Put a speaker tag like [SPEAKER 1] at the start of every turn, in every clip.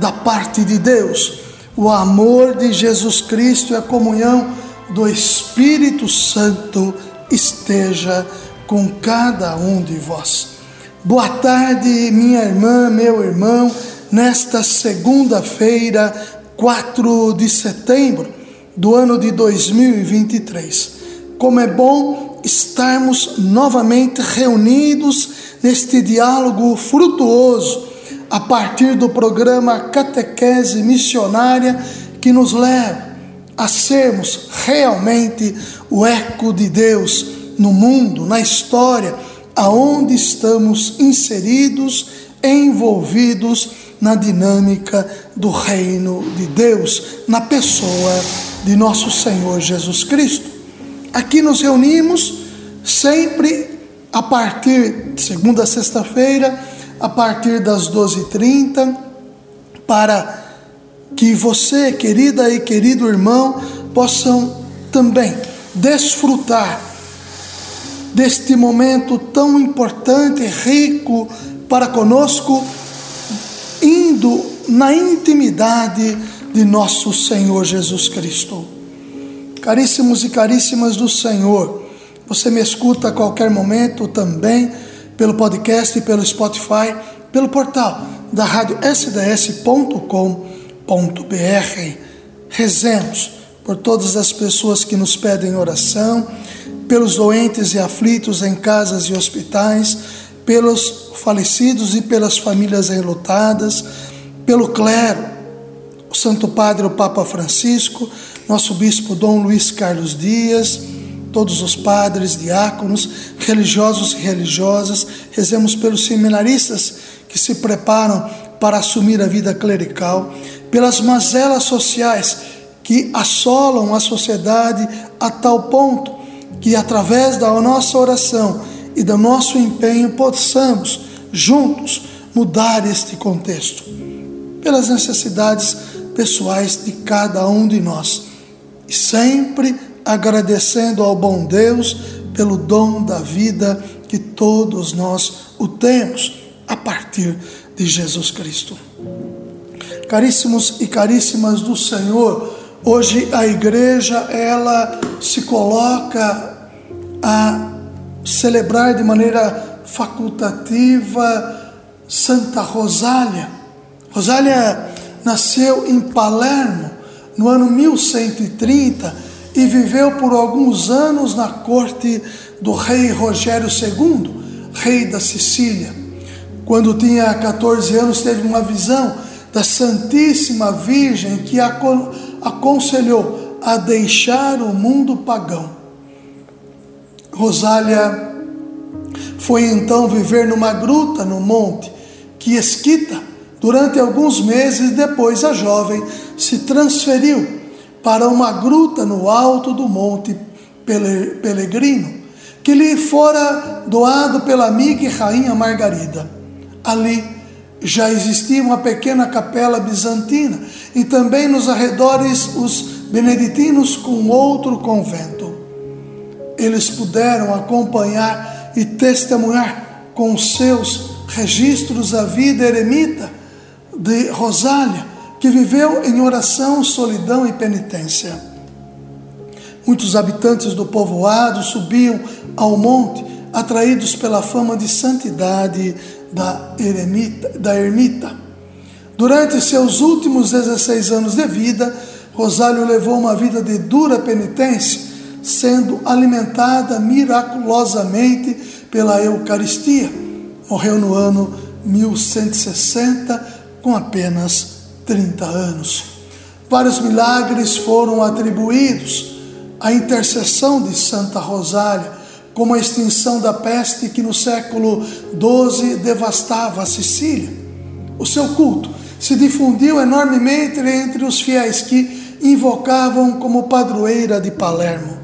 [SPEAKER 1] da parte de Deus, o amor de Jesus Cristo e a comunhão do Espírito Santo esteja com cada um de vós. Boa tarde, minha irmã, meu irmão, nesta segunda-feira, 4 de setembro do ano de 2023. Como é bom estarmos novamente reunidos neste diálogo frutuoso a partir do programa Catequese Missionária que nos leva a sermos realmente o eco de Deus no mundo, na história, aonde estamos inseridos, envolvidos na dinâmica do reino de Deus, na pessoa de nosso Senhor Jesus Cristo. Aqui nos reunimos sempre a partir de segunda a sexta-feira a partir das 12h30, para que você, querida e querido irmão, possam também desfrutar deste momento tão importante rico para conosco, indo na intimidade de nosso Senhor Jesus Cristo. Caríssimos e caríssimas do Senhor, você me escuta a qualquer momento também pelo podcast pelo Spotify, pelo portal da rádio sds.com.br. Rezemos por todas as pessoas que nos pedem oração, pelos doentes e aflitos em casas e hospitais, pelos falecidos e pelas famílias enlutadas, pelo clero, o Santo Padre, o Papa Francisco, nosso Bispo Dom Luiz Carlos Dias, todos os padres, diáconos, religiosos e religiosas, rezemos pelos seminaristas que se preparam para assumir a vida clerical, pelas mazelas sociais que assolam a sociedade a tal ponto que, através da nossa oração e do nosso empenho, possamos, juntos, mudar este contexto, pelas necessidades pessoais de cada um de nós. E sempre agradecendo ao bom Deus pelo dom da vida que todos nós o temos a partir de Jesus Cristo. Caríssimos e caríssimas do Senhor, hoje a igreja ela se coloca a celebrar de maneira facultativa Santa Rosália. Rosália nasceu em Palermo no ano 1130 e viveu por alguns anos na corte do rei Rogério II, rei da Sicília. Quando tinha 14 anos, teve uma visão da Santíssima Virgem que aconselhou a deixar o mundo pagão. Rosália foi então viver numa gruta no monte que Esquita. Durante alguns meses depois, a jovem se transferiu para uma gruta no alto do Monte Pelegrino, que lhe fora doado pela amiga e rainha Margarida. Ali já existia uma pequena capela bizantina e também nos arredores os beneditinos com outro convento. Eles puderam acompanhar e testemunhar com seus registros a vida eremita de Rosália, que viveu em oração, solidão e penitência. Muitos habitantes do povoado subiam ao monte, atraídos pela fama de santidade da eremita. Da ermita. Durante seus últimos 16 anos de vida, Rosário levou uma vida de dura penitência, sendo alimentada miraculosamente pela Eucaristia. Morreu no ano 1160 com apenas 30 anos. Vários milagres foram atribuídos à intercessão de Santa Rosália, como a extinção da peste que no século XII devastava a Sicília. O seu culto se difundiu enormemente entre os fiéis que invocavam como padroeira de Palermo.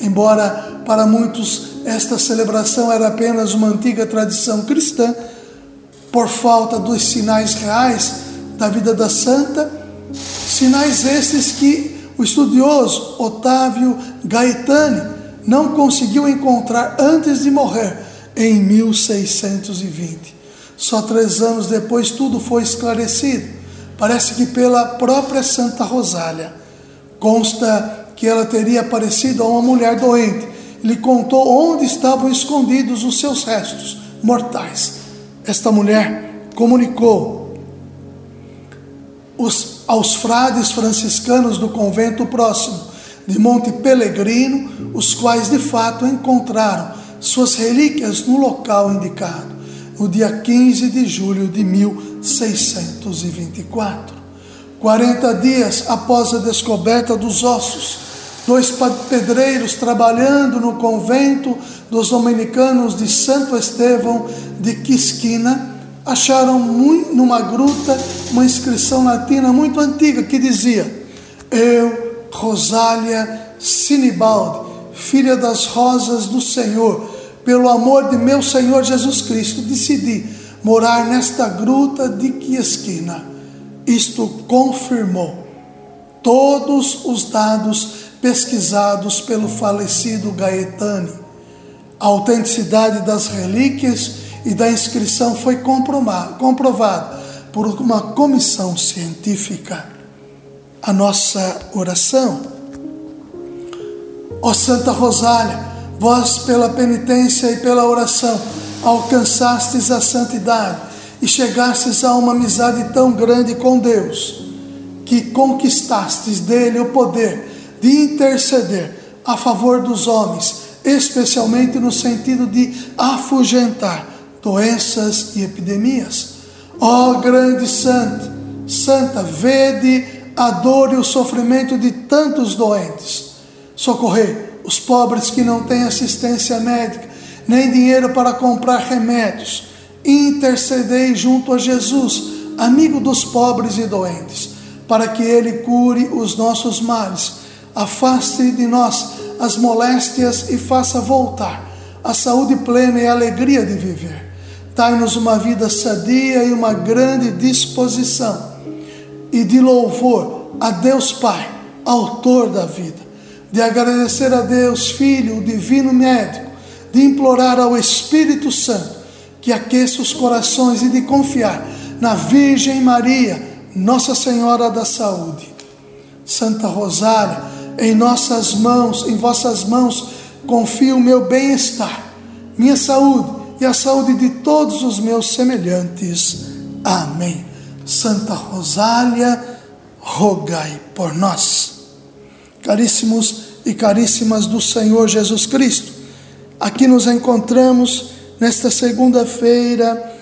[SPEAKER 1] Embora para muitos esta celebração era apenas uma antiga tradição cristã, por falta dos sinais reais da vida da santa, sinais estes que o estudioso Otávio Gaetani não conseguiu encontrar antes de morrer em 1620. Só três anos depois tudo foi esclarecido. Parece que pela própria Santa Rosália. Consta que ela teria aparecido a uma mulher doente. Lhe contou onde estavam escondidos os seus restos mortais. Esta mulher comunicou os, aos frades franciscanos do convento próximo de Monte Pelegrino, os quais de fato encontraram suas relíquias no local indicado no dia 15 de julho de 1624. 40 dias após a descoberta dos ossos, dois pedreiros trabalhando no convento dos dominicanos de Santo Estevão de Quisquina acharam numa gruta uma inscrição latina muito antiga que dizia: Eu, Rosália Sinibaldi, filha das rosas do Senhor, pelo amor de meu Senhor Jesus Cristo, decidi morar nesta gruta de que esquina. Isto confirmou todos os dados pesquisados pelo falecido Gaetani. A autenticidade das relíquias e da inscrição foi comprovada por uma comissão científica. A nossa oração. Ó Santa Rosália, Vós, pela penitência e pela oração, alcançastes a santidade e chegastes a uma amizade tão grande com Deus, que conquistastes dele o poder de interceder a favor dos homens, especialmente no sentido de afugentar doenças e epidemias. Ó oh, grande santo, santa, vede a dor e o sofrimento de tantos doentes. Socorrei os pobres que não têm assistência médica, nem dinheiro para comprar remédios. Intercedei junto a Jesus, amigo dos pobres e doentes, para que ele cure os nossos males, afaste de nós as moléstias e faça voltar a saúde plena e a alegria de viver. Dai-nos uma vida sadia e uma grande disposição e de louvor a Deus Pai, autor da vida de agradecer a Deus, Filho, o Divino Médico, de implorar ao Espírito Santo que aqueça os corações e de confiar na Virgem Maria, Nossa Senhora da Saúde. Santa Rosália, em nossas mãos, em vossas mãos, confio o meu bem-estar, minha saúde e a saúde de todos os meus semelhantes. Amém. Santa Rosália, rogai por nós. Caríssimos e caríssimas do Senhor Jesus Cristo. Aqui nos encontramos nesta segunda-feira,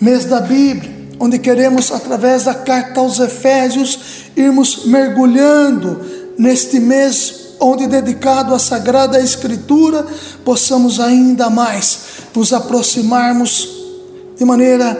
[SPEAKER 1] mês da Bíblia, onde queremos, através da carta aos Efésios, irmos mergulhando neste mês onde, dedicado à Sagrada Escritura, possamos ainda mais nos aproximarmos de maneira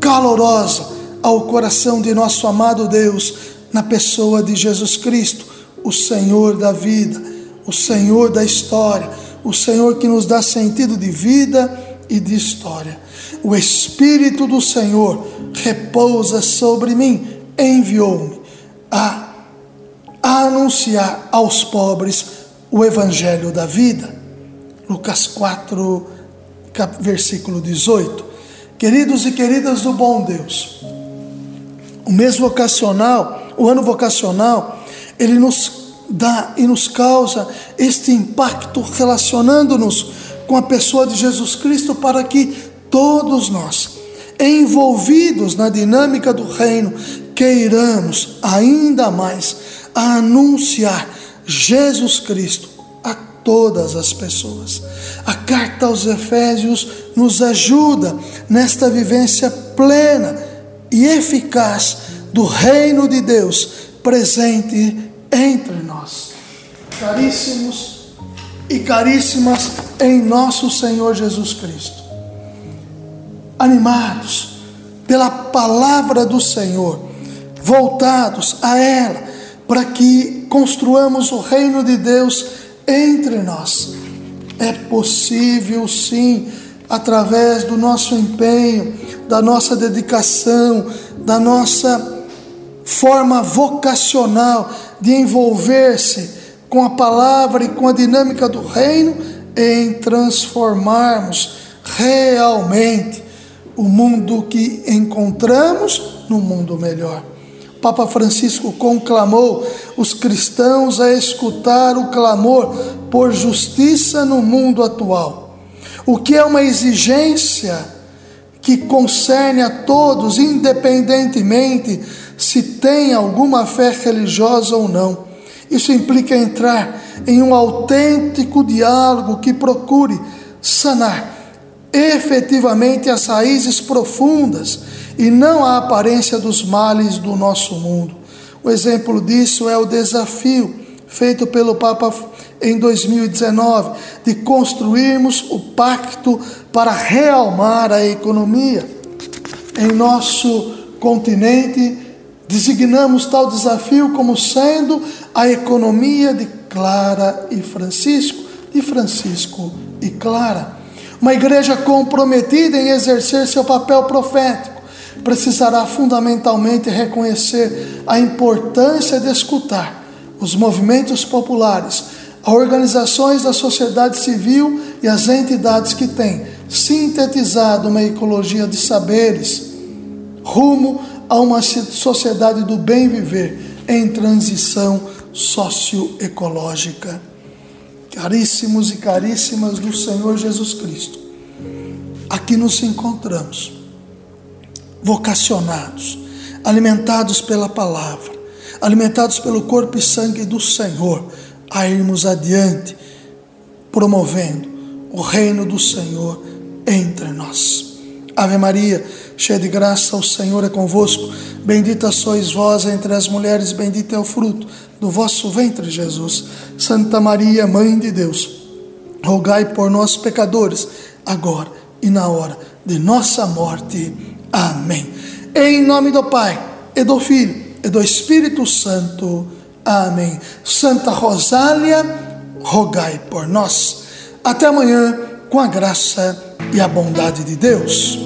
[SPEAKER 1] calorosa ao coração de nosso amado Deus, na pessoa de Jesus Cristo o Senhor da vida, o Senhor da história, o Senhor que nos dá sentido de vida e de história. O Espírito do Senhor repousa sobre mim, enviou-me a, anunciar aos pobres o Evangelho da vida. Lucas 4, versículo 18. Queridos e queridas do bom Deus, o mês vocacional, o ano vocacional, ele nos dá e nos causa este impacto relacionando-nos com a pessoa de Jesus Cristo para que todos nós, envolvidos na dinâmica do reino, queiramos ainda mais anunciar Jesus Cristo todas as pessoas. A carta aos Efésios nos ajuda nesta vivência plena e eficaz do reino de Deus presente entre nós. Caríssimos e caríssimas em nosso Senhor Jesus Cristo. Animados pela palavra do Senhor, voltados a ela, para que construamos o reino de Deus entre nós. É possível, sim, através do nosso empenho, da nossa dedicação, da nossa forma vocacional de envolver-se com a palavra e com a dinâmica do reino, em transformarmos realmente o mundo que encontramos no mundo melhor. Papa Francisco conclamou os cristãos a escutar o clamor por justiça no mundo atual, o que é uma exigência que concerne a todos, independentemente se tem alguma fé religiosa ou não. Isso implica entrar em um autêntico diálogo que procure sanar efetivamente as raízes profundas e não a aparência dos males do nosso mundo. O exemplo disso é o desafio feito pelo Papa em 2019 de construirmos o pacto para realmar a economia. Em nosso continente, designamos tal desafio como sendo a economia de Clara e Francisco, de Francisco e Clara. Uma igreja comprometida em exercer seu papel profético precisará fundamentalmente reconhecer a importância de escutar os movimentos populares, as organizações da sociedade civil e as entidades que têm sintetizado uma ecologia de saberes rumo a uma sociedade do bem viver em transição socioecológica caríssimos e caríssimas do Senhor Jesus Cristo, aqui nos encontramos, vocacionados, alimentados pela palavra, alimentados pelo corpo e sangue do Senhor, a irmos adiante, promovendo o reino do Senhor entre nós. Ave Maria, cheia de graça, o Senhor é convosco. Bendita sois vós entre as mulheres, bendito é o fruto do vosso ventre, Jesus. Santa Maria, Mãe de Deus, rogai por nós, pecadores, agora e na hora de nossa morte. Amém. Em nome do Pai, e do Filho, e do Espírito Santo. Amém. Santa Rosália, rogai por nós. Até amanhã, com a graça e a bondade de Deus.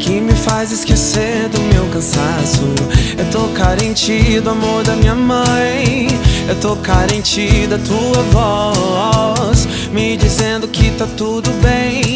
[SPEAKER 2] que me faz esquecer do meu cansaço. Eu tô carente do amor da minha mãe. Eu tô carente da tua voz, me dizendo que tá tudo bem,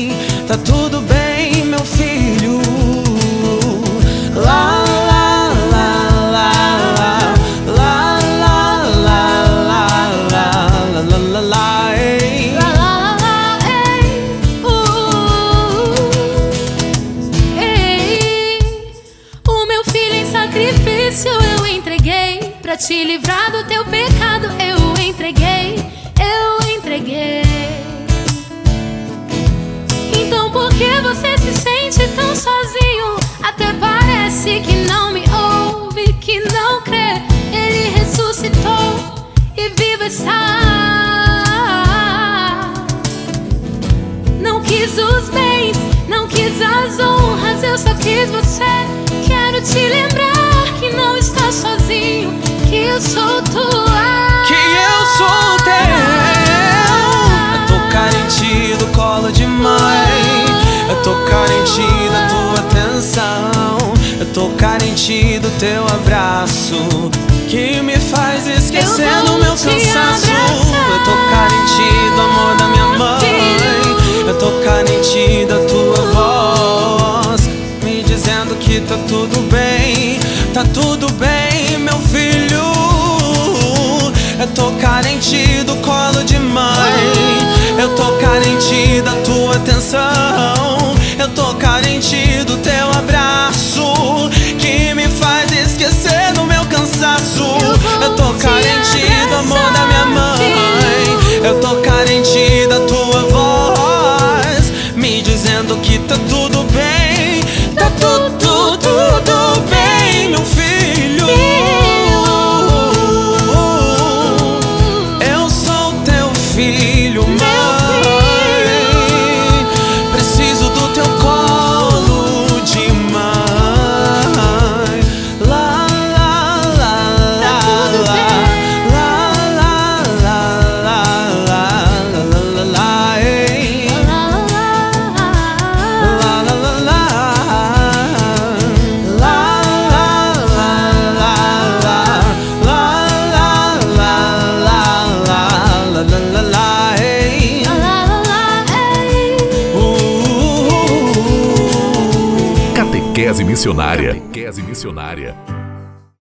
[SPEAKER 3] eu sou tua.
[SPEAKER 2] que eu sou teu. Eu tô carente do colo de mãe. Eu tô carente da tua atenção. Eu tô carente do teu abraço. Que me faz esquecer do meu cansaço.
[SPEAKER 3] abraçar.
[SPEAKER 2] Eu tô carente do amor da minha mãe. Eu tô carente da tua voz. Me dizendo que tá tudo bem. Tá tudo tô carente do colo de mãe. Eu tô carente da tua atenção.
[SPEAKER 4] Missionária. Catequese missionária.